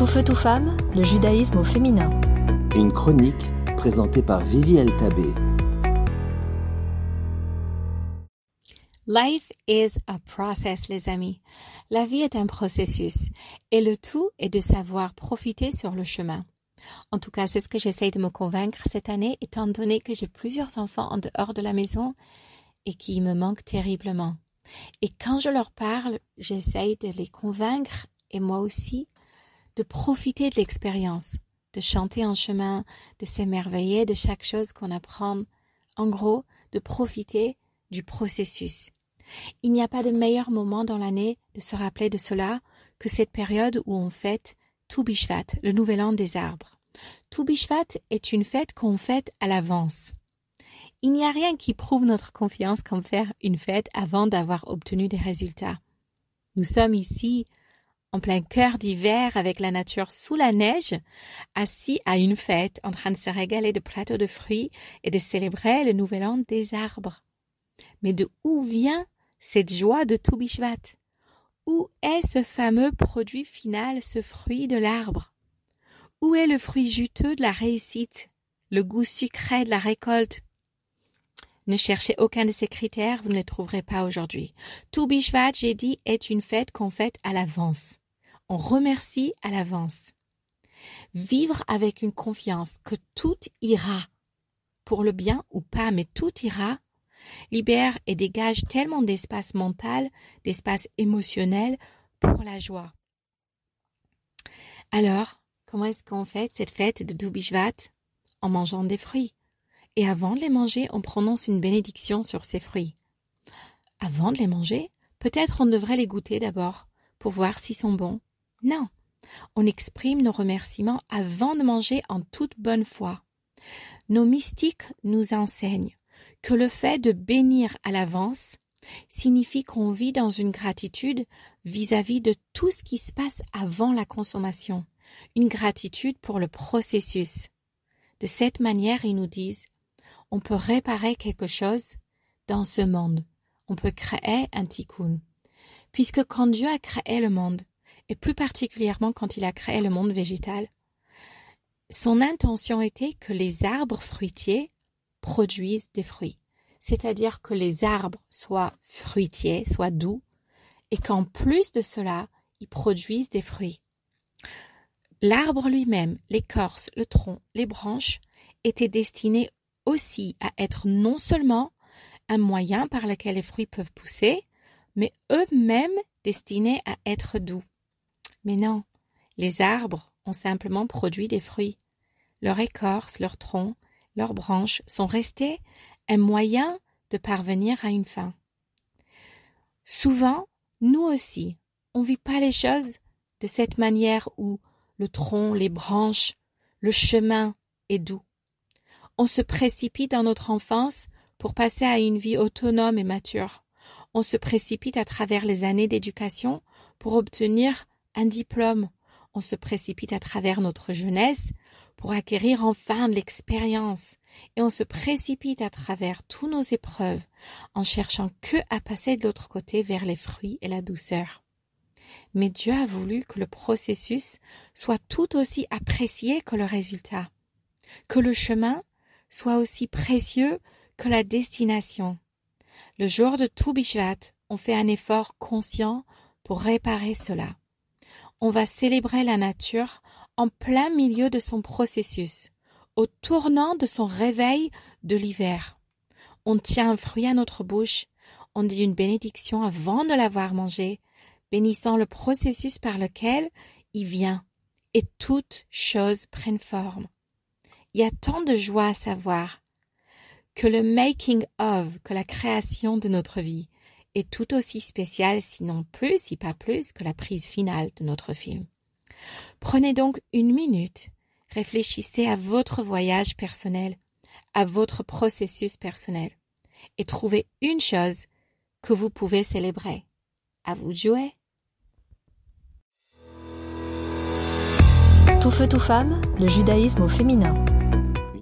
Tout feu, tout femme, le judaïsme au féminin. Une chronique présentée par Vivi Tabé. Life is a process, les amis. La vie est un processus et le tout est de savoir profiter sur le chemin. En tout cas, c'est ce que j'essaye de me convaincre cette année, étant donné que j'ai plusieurs enfants en dehors de la maison et qui me manquent terriblement. Et quand je leur parle, j'essaye de les convaincre, et moi aussi, de profiter de l'expérience, de chanter en chemin, de s'émerveiller de chaque chose qu'on apprend. En gros, de profiter du processus. Il n'y a pas de meilleur moment dans l'année de se rappeler de cela que cette période où on fête Tu le nouvel an des arbres. Tu est une fête qu'on fête à l'avance. Il n'y a rien qui prouve notre confiance comme faire une fête avant d'avoir obtenu des résultats. Nous sommes ici en plein cœur d'hiver avec la nature sous la neige, assis à une fête en train de se régaler de plateaux de fruits et de célébrer le nouvel an des arbres. Mais de où vient cette joie de Toubishvat? Où est ce fameux produit final, ce fruit de l'arbre? Où est le fruit juteux de la réussite, le goût sucré de la récolte? Ne cherchez aucun de ces critères, vous ne les trouverez pas aujourd'hui. Tout Bishvat, j'ai dit, est une fête qu'on fête à l'avance. On remercie à l'avance. Vivre avec une confiance que tout ira, pour le bien ou pas, mais tout ira, libère et dégage tellement d'espace mental, d'espace émotionnel pour la joie. Alors, comment est-ce qu'on fête cette fête de Bishvat En mangeant des fruits et avant de les manger, on prononce une bénédiction sur ces fruits. Avant de les manger, peut-être on devrait les goûter d'abord, pour voir s'ils sont bons. Non, on exprime nos remerciements avant de manger en toute bonne foi. Nos mystiques nous enseignent que le fait de bénir à l'avance signifie qu'on vit dans une gratitude vis-à-vis -vis de tout ce qui se passe avant la consommation, une gratitude pour le processus. De cette manière, ils nous disent on peut réparer quelque chose dans ce monde. On peut créer un tikkun. Puisque quand Dieu a créé le monde, et plus particulièrement quand il a créé le monde végétal, son intention était que les arbres fruitiers produisent des fruits. C'est-à-dire que les arbres soient fruitiers, soient doux, et qu'en plus de cela, ils produisent des fruits. L'arbre lui-même, l'écorce, le tronc, les branches, étaient destinés aussi à être non seulement un moyen par lequel les fruits peuvent pousser, mais eux-mêmes destinés à être doux. Mais non, les arbres ont simplement produit des fruits. Leur écorce, leur tronc, leurs branches sont restés un moyen de parvenir à une fin. Souvent, nous aussi, on ne vit pas les choses de cette manière où le tronc, les branches, le chemin est doux on se précipite dans notre enfance pour passer à une vie autonome et mature. On se précipite à travers les années d'éducation pour obtenir un diplôme. On se précipite à travers notre jeunesse pour acquérir enfin de l'expérience. Et on se précipite à travers tous nos épreuves en cherchant que à passer de l'autre côté vers les fruits et la douceur. Mais Dieu a voulu que le processus soit tout aussi apprécié que le résultat, que le chemin soit aussi précieux que la destination. Le jour de tout on fait un effort conscient pour réparer cela. On va célébrer la nature en plein milieu de son processus, au tournant de son réveil de l'hiver. On tient un fruit à notre bouche, on dit une bénédiction avant de l'avoir mangé, bénissant le processus par lequel il vient, et toutes choses prennent forme. Il y a tant de joie à savoir que le making of, que la création de notre vie est tout aussi spécial, sinon plus, si pas plus, que la prise finale de notre film. Prenez donc une minute, réfléchissez à votre voyage personnel, à votre processus personnel, et trouvez une chose que vous pouvez célébrer. À vous de jouer. Tout feu, tout femme, le judaïsme au féminin.